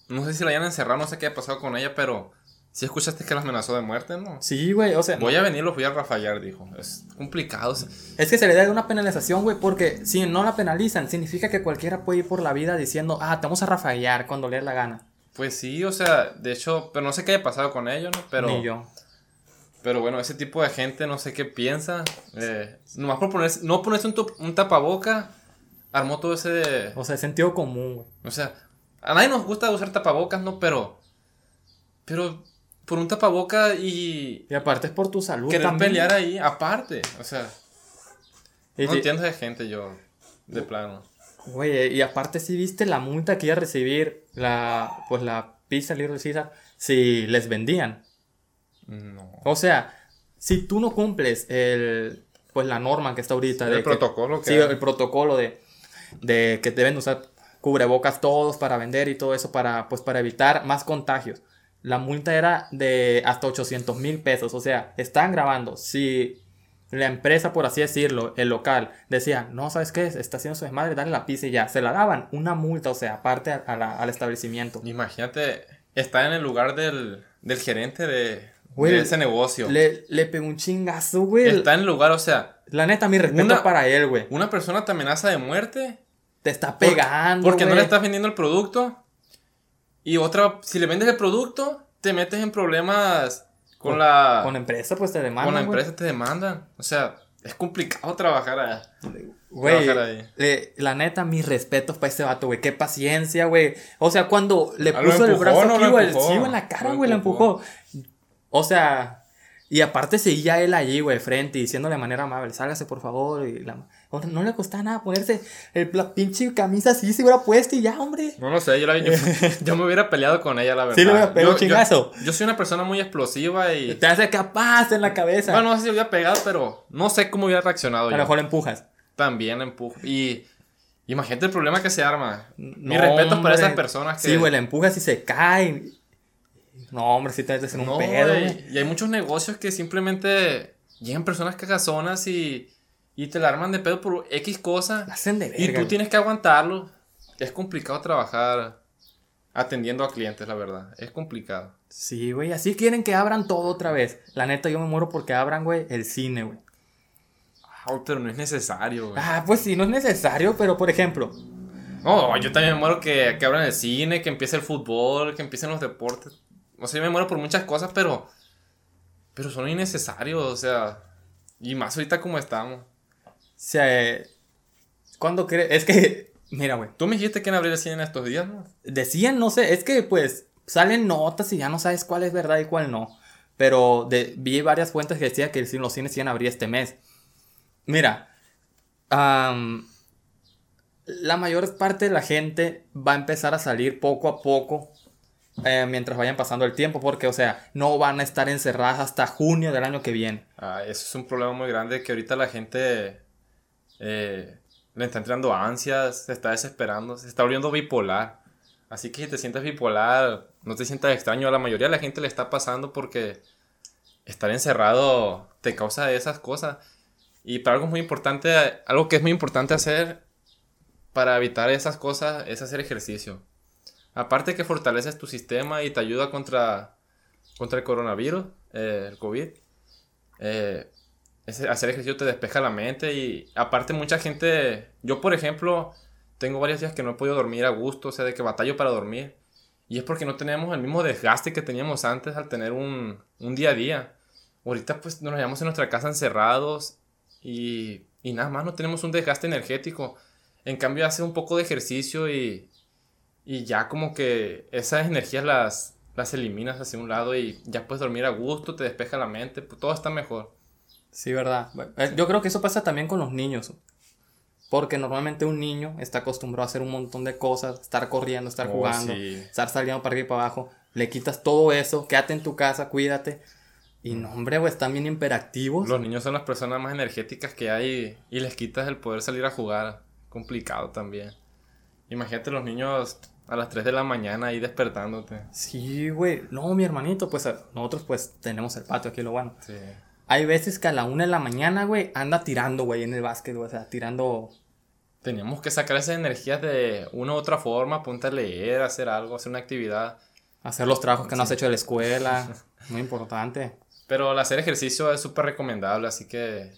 no sé si la hayan encerrado, no sé qué ha pasado con ella, pero si escuchaste que la amenazó de muerte, ¿no? Sí, güey, o sea. Voy a venir, los voy a rafallar, dijo. Es complicado. Es que se le da una penalización, güey, porque si no la penalizan, significa que cualquiera puede ir por la vida diciendo, ah, te vamos a rafallar cuando le dé la gana. Pues sí, o sea, de hecho, pero no sé qué haya pasado con ellos, ¿no? Pero, Ni yo. Pero bueno, ese tipo de gente no sé qué piensa. Eh, nomás por ponerse, no ponerse un, un tapaboca, armó todo ese... O sea, es sentido común, güey. O sea, a nadie nos gusta usar tapabocas, ¿no? Pero, pero por un tapaboca y Y aparte es por tu salud querer también. pelear ahí, aparte. O sea, Y, no sí- entiendo de gente yo, de plano. Güey, y aparte si viste la multa que iba a recibir la, pues la pizza Little Caesar si les vendían. No. O sea, si tú no cumples el, pues la norma que está ahorita. El de que- protocolo que Sí, hay. el protocolo de, de que deben usar cubrebocas todos para vender y todo eso para, pues, para evitar más contagios. La multa era de hasta 800 mil pesos. O sea, están grabando. Si la empresa, por así decirlo, el local, decía, no, ¿sabes qué? Está haciendo su desmadre, dale la pizza y ya. Se la daban una multa, o sea, aparte a- la- al establecimiento. Imagínate, estar en el lugar del, del gerente de, Güey, de ese negocio. Le, le pegó un chingazo, güey. Está en el lugar, o sea, La neta, mi respeto Una- para él, güey. una persona te amenaza de muerte Te está pegando, porque no güey. le estás vendiendo el producto. Y otra, si le vendes el producto, te metes en problemas con, la... Con la empresa, pues te demandan. Con la güey. empresa te demandan. O sea, es complicado trabajar. Güey, ahí. eh, la neta, mis respetos para este vato, güey. Qué paciencia, güey. O sea, cuando le Ah, puso el brazo ¿no? aquí, güey. güey, en la cara, güey, la empujó. empujó. O sea, y aparte seguía él allí, güey, frente, diciéndole de manera amable, sálgase por favor. Y la- no le costaba nada ponerse el, la pinche camisa así, se hubiera puesto y ya, hombre. No lo sé, yo, la- yo, <laughs> yo me hubiera peleado con ella, la verdad. Sí, le hubiera pegado un chingazo. Yo, yo soy una persona muy explosiva y... Te hace capaz en la cabeza. Bueno, no sé si hubiera pegado, pero no sé cómo hubiera reaccionado a lo mejor empujas. También empujo. Y imagínate el problema que se arma. Mis No, respetos para esas personas que... Sí, güey, la empujas y se cae. No, hombre, si te metes en un pedo. Y hay muchos negocios que simplemente llegan personas cagazonas y, y te la arman de pedo por X cosa. La hacen de verga. Y tú tienes que aguantarlo. Es complicado trabajar atendiendo a clientes, la verdad. Es complicado. Sí, güey, así quieren que abran todo otra vez. La neta, yo me muero porque abran, güey, el cine, güey. Ah, pero no es necesario, güey. Ah, pues sí, no es necesario, pero por ejemplo, No, yo también me muero que, que abran el cine, que empiece el fútbol, que empiecen los deportes. O sea, yo me muero por muchas cosas, pero. Pero son innecesarios, o sea. Y más ahorita como estamos. se... ¿Cuándo crees? Es que, <laughs> mira, güey, Tú me dijiste que en abrir el cine en estos días, ¿no? decían, no sé, es que pues salen notas y ya no sabes cuál es verdad y cuál no. Pero de, vi varias fuentes que decían que los cines iban a abrir este mes. Mira, la mayor parte de la gente va a empezar a salir poco a poco eh, mientras vayan pasando el tiempo, porque, o sea, no van a estar encerradas hasta junio del año que viene. Ah, eso es un problema muy grande que ahorita la gente eh, le está entrando ansias, se está desesperando, se está volviendo bipolar. Así que si te sientes bipolar, no te sientas extraño. A la mayoría de la gente le está pasando porque estar encerrado te causa esas cosas. Y para algo muy importante, algo que es muy importante hacer para evitar esas cosas es hacer ejercicio. Aparte que fortaleces tu sistema y te ayuda contra, contra el coronavirus, eh, el COVID. Eh, hacer ejercicio te despeja la mente y aparte mucha gente, yo por ejemplo, tengo varios días que no he podido dormir a gusto, o sea, de que batallo para dormir. Y es porque no tenemos el mismo desgaste que teníamos antes al tener un, un día a día. Ahorita pues nos hallamos en nuestra casa encerrados y, y nada más no tenemos un desgaste energético. En cambio hace un poco de ejercicio y, y ya como que esas energías las, las eliminas hacia un lado y ya puedes dormir a gusto, te despeja la mente, pues, todo está mejor. Sí, verdad. Eh, Yo creo que eso pasa también con los niños. Porque normalmente un niño está acostumbrado a hacer un montón de cosas, estar corriendo, estar Oh, jugando, sí. estar saliendo para arriba y para abajo. Le quitas todo eso, quédate en tu casa, cuídate. Y no, hombre, güey, están bien hiperactivos. Los niños son las personas más energéticas que hay y les quitas el poder salir a jugar. Complicado también. Imagínate los niños a las 3 de la mañana ahí despertándote. Sí, güey. No, mi hermanito, pues nosotros pues tenemos el patio aquí, lo bueno. Sí. Hay veces que a la una de la mañana, güey, anda tirando, güey, en el básquet, güey. O sea, tirando... Teníamos que sacar esas energías de una u otra forma, ponte a leer, hacer algo, hacer una actividad. Hacer los trabajos que no has hecho de la escuela. <laughs> Muy importante. Pero el hacer ejercicio es súper recomendable, así que...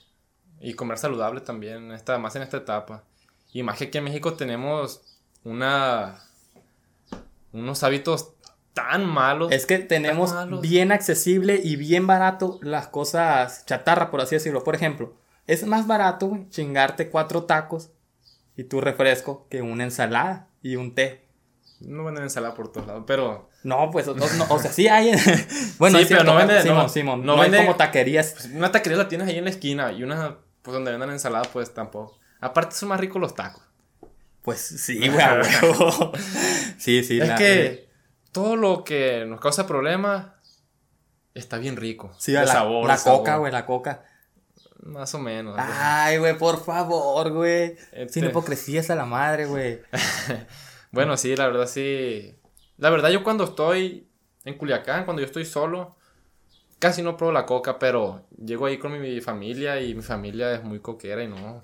Y comer saludable también, esta, más en esta etapa. Y más que aquí en México tenemos una... Unos hábitos tan malos. Es que tenemos bien accesible y bien barato las cosas chatarra, por así decirlo. Por ejemplo, es más barato, chingarte cuatro tacos y tu refresco que una ensalada y un té. No venden ensalada por todos lados, pero... No, pues, o, no, o sea, sí hay. <laughs> bueno, Sí, pero no vende- Simón, no- Simón, no no, hay vende- como taquerías. Pues una taquería la tienes ahí en la esquina y una, pues donde vendan ensalada, pues tampoco. Aparte son más ricos los tacos. Pues sí, <laughs> güey, a huevo. Sí, sí. es la- que todo lo que nos causa problemas está bien rico. Sí, de la, sabor, la de sabor. coca, güey, la coca. Más o menos. Ay, güey, por favor, güey. Este- Sin hipocresía es a la madre, güey. <laughs> Bueno, sí, la verdad sí. La verdad yo cuando estoy en Culiacán, cuando yo estoy solo, casi no pruebo la coca, pero llego ahí con mi familia y mi familia es muy coquera y no.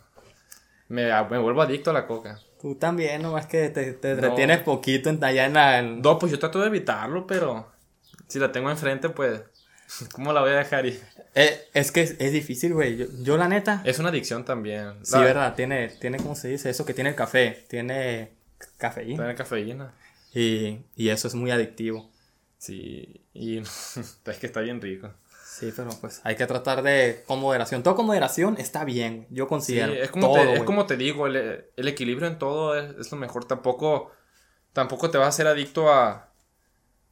Me, me vuelvo adicto a la coca. Tú también, nomás que te, te No. retienes poquito en allá en la... en- No, pues yo trato de evitarlo, pero si la tengo enfrente, pues, <laughs> ¿cómo la voy a dejar ir? Eh, es que es, es difícil, güey. Yo, yo, la neta... Es una adicción también. sí, La- verdad, tiene, tiene, ¿cómo se dice? Eso que tiene el café. Tiene cafeína. Tener cafeína. Y, y eso es muy adictivo. Sí, y <laughs> es que está bien rico. Sí, pero pues hay que tratar de con moderación. Todo con moderación está bien, yo considero. Sí, es como, te, es como te digo, el, equilibrio en todo es, lo mejor. Tampoco, tampoco te vas a hacer adicto a,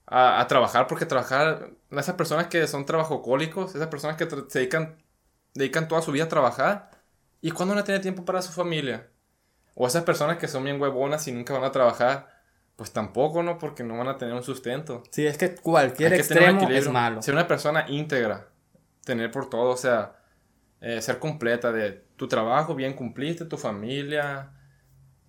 a, trabajar, porque trabajar, esas personas que son trabajocólicos, esas personas que se dedican, dedican toda su vida a trabajar, ¿y cuándo a tener tiempo para su familia? O esas personas que son bien huevonas y nunca van a trabajar, pues tampoco, ¿no? Porque no van a tener un sustento. Sí, es que cualquier extremo es malo. Ser una persona íntegra, tener por todo, o sea, eh, ser completa de tu trabajo, bien cumpliste, tu familia,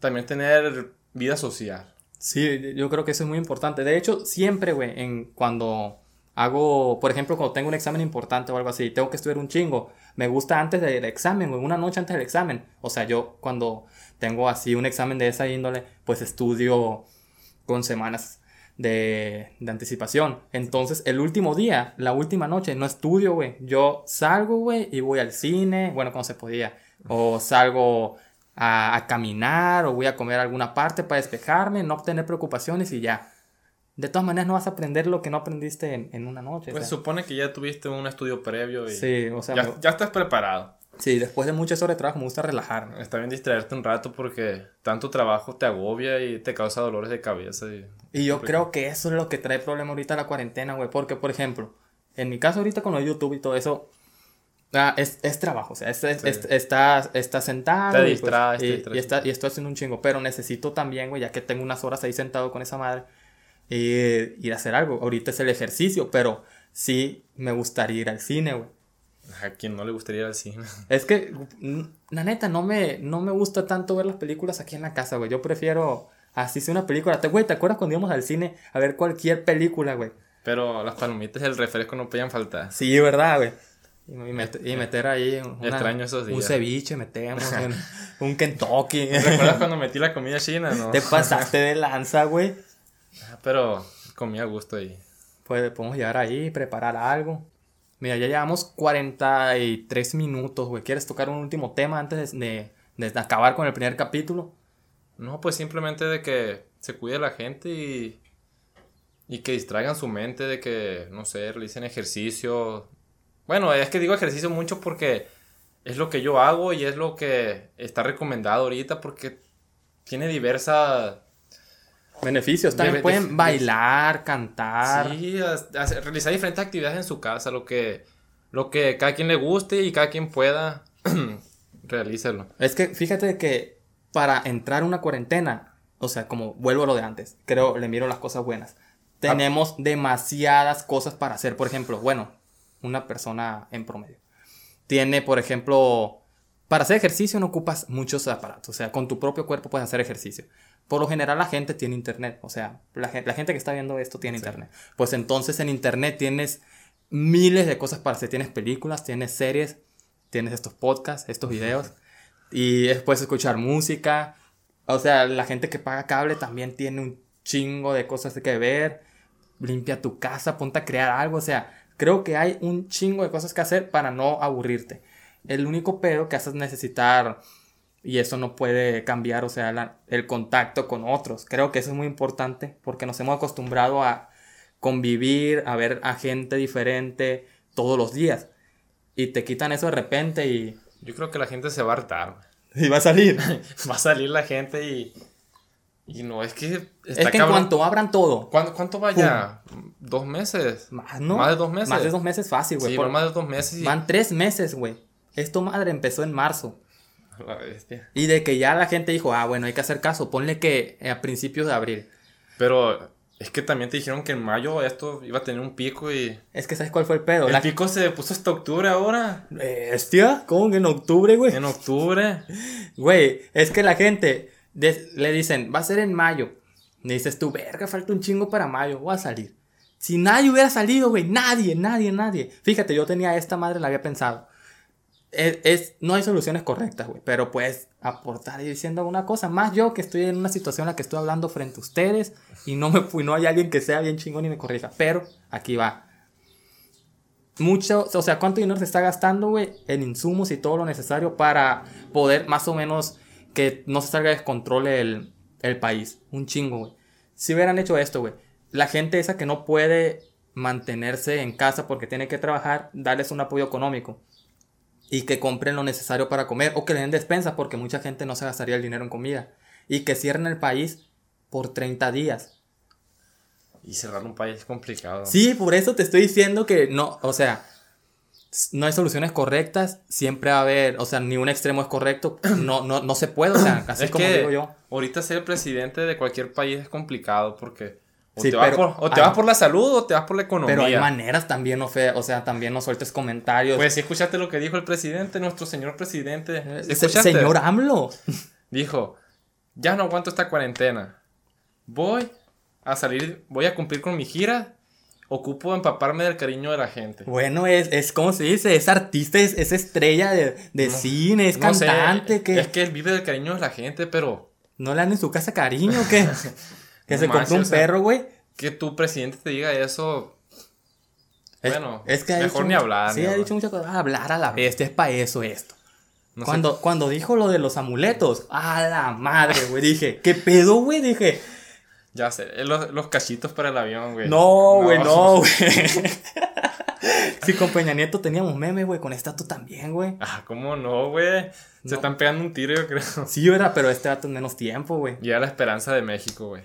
también tener vida social. Sí, yo creo que eso es muy importante. De hecho, siempre, güey, en cuando hago, por ejemplo, cuando tengo un examen importante o algo así, tengo que estudiar un chingo. Me gusta antes del examen, güey, una noche antes del examen. O sea, yo cuando tengo así un examen de esa índole, pues estudio con semanas de, de, anticipación. Entonces, el último día, la última noche, no estudio, güey. Yo salgo, güey, y voy al cine, bueno, como se podía. O salgo a, a, caminar, o voy a comer alguna parte para despejarme, no tener preocupaciones y ya. De todas maneras, no vas a aprender lo que no aprendiste en, en una noche. Pues supone que ya tuviste un estudio previo y sí, o sea, ya, ya estás preparado. Sí, después de muchas horas de trabajo me gusta relajarme. Está bien distraerte un rato porque tanto trabajo te agobia y te causa dolores de cabeza. Y, yo creo que eso es lo que trae problema ahorita la cuarentena, güey. Porque, por ejemplo, en mi caso ahorita con lo de YouTube y todo eso, ah, es, es, trabajo. O sea, es, está, está sentado. Te y, pues, y, está, y estoy haciendo un chingo. Pero necesito también, güey, ya que tengo unas horas ahí sentado con esa madre, eh, ir a hacer algo. Ahorita es el ejercicio, pero sí me gustaría ir al cine, güey. A quien no le gustaría ir al cine. <laughs> Es que, la neta, no me, no me gusta tanto ver las películas aquí en la casa, güey. Yo prefiero así sea una película. Te, güey, ¿te acuerdas cuando íbamos al cine a ver cualquier película, güey? Pero las palomitas y el refresco no podían faltar. Sí, ¿verdad, güey? Y, y, meter ahí Extraño esos días. un ceviche, metemos <laughs> un, Kentucky. ¿Recuerdas cuando metí la comida china, no? Te pasaste de lanza, güey. Ah, pero comía a gusto ahí. Pues podemos llegar ahí, preparar algo. Mira, ya llevamos 43 minutos, güey. ¿Quieres tocar un último tema antes de, acabar con el primer capítulo? No, pues simplemente de que se cuide la gente y, y que distraigan su mente, de que, no sé, realicen ejercicio. Bueno, es que digo ejercicio mucho porque es lo que yo hago y es lo que está recomendado ahorita porque tiene diversas beneficios. También pueden bailar, cantar. Sí, realizar diferentes actividades en su casa, lo que, lo que cada quien le guste y cada quien pueda <clears throat> realícelo. Es que fíjate que para entrar una cuarentena, o sea, como vuelvo a lo de antes, creo, le miro las cosas buenas. Tenemos demasiadas cosas para hacer. Por ejemplo, bueno, una persona en promedio. Tiene, por ejemplo, para hacer ejercicio no ocupas muchos aparatos. O sea, con tu propio cuerpo puedes hacer ejercicio por lo general la gente tiene internet, o sea, la, la gente que está viendo esto tiene internet. Pues entonces en internet tienes miles de cosas para hacer, tienes películas, tienes series, tienes estos podcasts, estos videos, y puedes escuchar música, o sea, la gente que paga cable también tiene un chingo de cosas que ver, limpia tu casa, ponte a crear algo, o sea, creo que hay un chingo de cosas que hacer para no aburrirte. El único pedo que haces necesitar y eso no puede cambiar, o sea, el contacto con otros. Creo que eso es muy importante porque nos hemos acostumbrado a convivir, a ver a gente diferente todos los días. Y te quitan eso de repente y... Yo creo que la gente se va a hartar. <laughs> Y va a salir. <laughs> va a salir la gente y... Y no, es que... es que en cuanto abran todo... ¿Cuánto, cuánto vaya? ¿Dos meses? Más, ¿no? Más de dos meses. Más de dos meses fácil, güey. Sí, por... más de dos meses. Van tres meses, güey. Esto, madre, empezó en marzo. <laughs> Y de que ya la gente dijo, ah, bueno, hay que hacer caso, ponle que a principios de abril. Pero es que también te dijeron que en mayo esto iba a tener un pico y... Es que ¿sabes cuál fue el pedo? El pico se puso hasta octubre ahora. ¿Bestia? ¿Cómo que en octubre, güey? En octubre. <laughs> Güey, es que la gente le dicen, va a ser en mayo. Me dices tú, verga, falta un chingo para mayo, voy a salir. Si nadie hubiera salido, güey, nadie, nadie, nadie. Fíjate, yo tenía esta madre, la había pensado es, no hay soluciones correctas, güey, pero puedes aportar y diciendo una cosa. Más yo que estoy en una situación en la que estoy hablando frente a ustedes y no, me, no hay alguien que sea bien chingón y me corrija. Pero aquí va. Mucho, o sea, ¿cuánto dinero se está gastando, güey, en insumos y todo lo necesario para poder más o menos que no se salga de descontrol el, el país? Un chingo, güey. Si hubieran hecho esto, güey, la gente esa que no puede mantenerse en casa porque tiene que trabajar, darles un apoyo económico y que compren lo necesario para comer o que le den despensa porque mucha gente no se gastaría el dinero en comida y que cierren el país por 30 días. Y cerrar un país es complicado. Sí, por eso te estoy diciendo que no, o sea, no hay soluciones correctas, siempre va a haber, o sea, ni un extremo es correcto, no, no, no se puede, o sea, <coughs> así es como que digo yo. ahorita ser presidente de cualquier país es complicado porque o, Sí, te, vas por, o te hay- vas por la salud o te vas por la economía. Pero hay maneras también, no fe, o sea, también no sueltes comentarios. Pues si escuchaste lo que dijo el presidente, nuestro señor presidente. ¿Sí Eh, escuchaste? señor AMLO. Dijo, ya no aguanto esta cuarentena. Voy a salir, voy a cumplir con mi gira. Ocupo empaparme del cariño de la gente. Bueno, es, es como se dice, es artista, es, es estrella de, de cine, es No sé, cantante, que Es que él vive del cariño de la gente, pero no le dan en su casa cariño, que, <laughs> que No se compró un o sea, perro, güey. que tu presidente te diga eso. Es- bueno, es que mejor dicho ni hablar. Sí, ni ha hablar. dicho muchas cosas. Ah, Hablar a la bestia es para eso esto. No sé, cuando, cuando dijo lo de los amuletos, a la madre, güey, dije, ¿qué pedo, güey? Dije, ya sé, los, los cachitos para el avión, güey. no, güey, no, <laughs> güey. si con Peña Nieto teníamos meme, güey, con esta tú también, güey. Ah, ¿cómo no, güey? Se No. están pegando un tiro, yo creo. Sí, era, pero este va a tener menos tiempo, güey. Y era la esperanza de México, güey.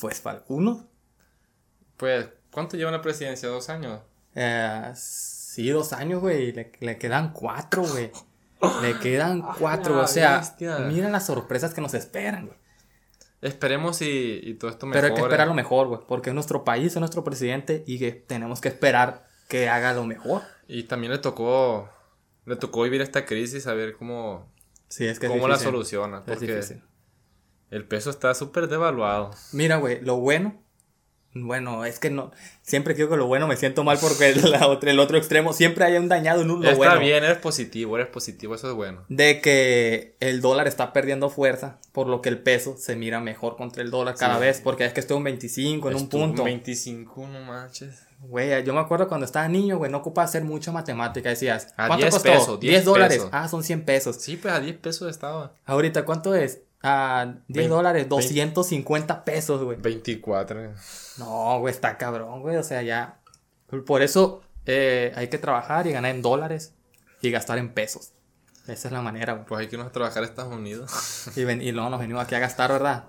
Pues algunos. Pues, ¿cuánto lleva la presidencia? ¿Dos años? Eh, sí, dos años, güey. Le, le quedan cuatro, güey. Le quedan cuatro, la o sea, bestia. miren las sorpresas que nos esperan, güey. Esperemos y, y todo esto Pero mejore. hay que esperar lo mejor, güey, porque es nuestro país, es nuestro presidente y que tenemos que esperar que haga lo mejor. Y también le tocó, le tocó vivir esta crisis, a ver cómo, Sí, es que es cómo la soluciona. Es Porque difícil. El peso está súper devaluado. Mira, güey, lo bueno, bueno, es que no, siempre digo que lo bueno me siento mal porque la otra- el otro extremo siempre hay un dañado en un lo Está bueno. bien, eres positivo, eres positivo, eso es bueno. de que el dólar está perdiendo fuerza, por lo que el peso se mira mejor contra el dólar cada Sí. vez, porque es que estoy en 25 en un punto. 25, no manches. Güey, yo me acuerdo cuando estaba niño, güey, no ocupaba hacer mucha matemática, decías, A ¿cuánto 10 costó? pesos, 10 10 dólares. pesos. Ah, son 100 pesos. Sí, pues a 10 pesos estaba. Ahorita, ¿cuánto es? Ah, 10 Vein- dólares, vein- 250 pesos, güey. 24. No, güey, está cabrón, güey, o sea, ya. Por eso eh, hay que trabajar y ganar en dólares y gastar en pesos. Esa es la manera, güey. Pues hay que irnos a trabajar a Estados Unidos. <laughs> Y, ven- y luego nos venimos aquí a gastar, ¿verdad?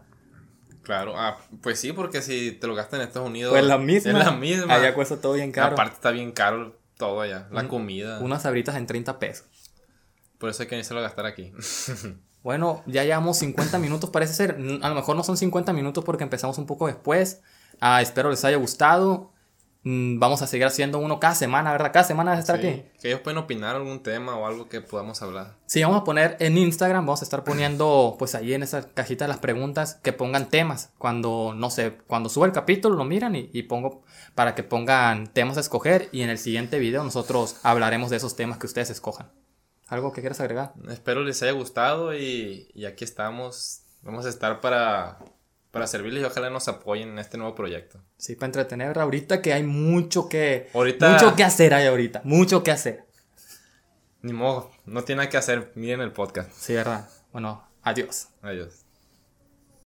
claro, ah, pues sí, porque si te lo gastan en Estados Unidos. Pues la misma. Es la misma. Allá cuesta todo bien caro. Aparte está bien caro todo allá. La Un- comida. Unas sabritas en 30 pesos. Por eso hay que irse a gastar aquí. <laughs> Bueno, ya llevamos 50 minutos, parece ser. A lo mejor no son 50 minutos porque empezamos un poco después. Ah, espero les haya gustado. Mm, Vamos a seguir haciendo uno cada semana, ¿verdad? Cada semana vas a estar Sí, aquí. Que ellos pueden opinar algún tema o algo que podamos hablar. Sí, vamos a poner en Instagram, vamos a estar poniendo, pues ahí en esa cajita de las preguntas, que pongan temas. Cuando, no sé, cuando suba el capítulo lo miran y, y pongo para que pongan temas a escoger y en el siguiente video nosotros hablaremos de esos temas que ustedes escojan. ¿Algo que quieras agregar? Espero les haya gustado y, y aquí estamos. Vamos a estar para, para servirles y ojalá nos apoyen en este nuevo proyecto. Sí, para entretener, ahorita que hay mucho que... Ahorita- Mucho que hacer hay ahorita, mucho que hacer. Ni modo, no tiene nada que hacer. Miren el podcast. Sí, ¿verdad? Bueno, adiós. Adiós.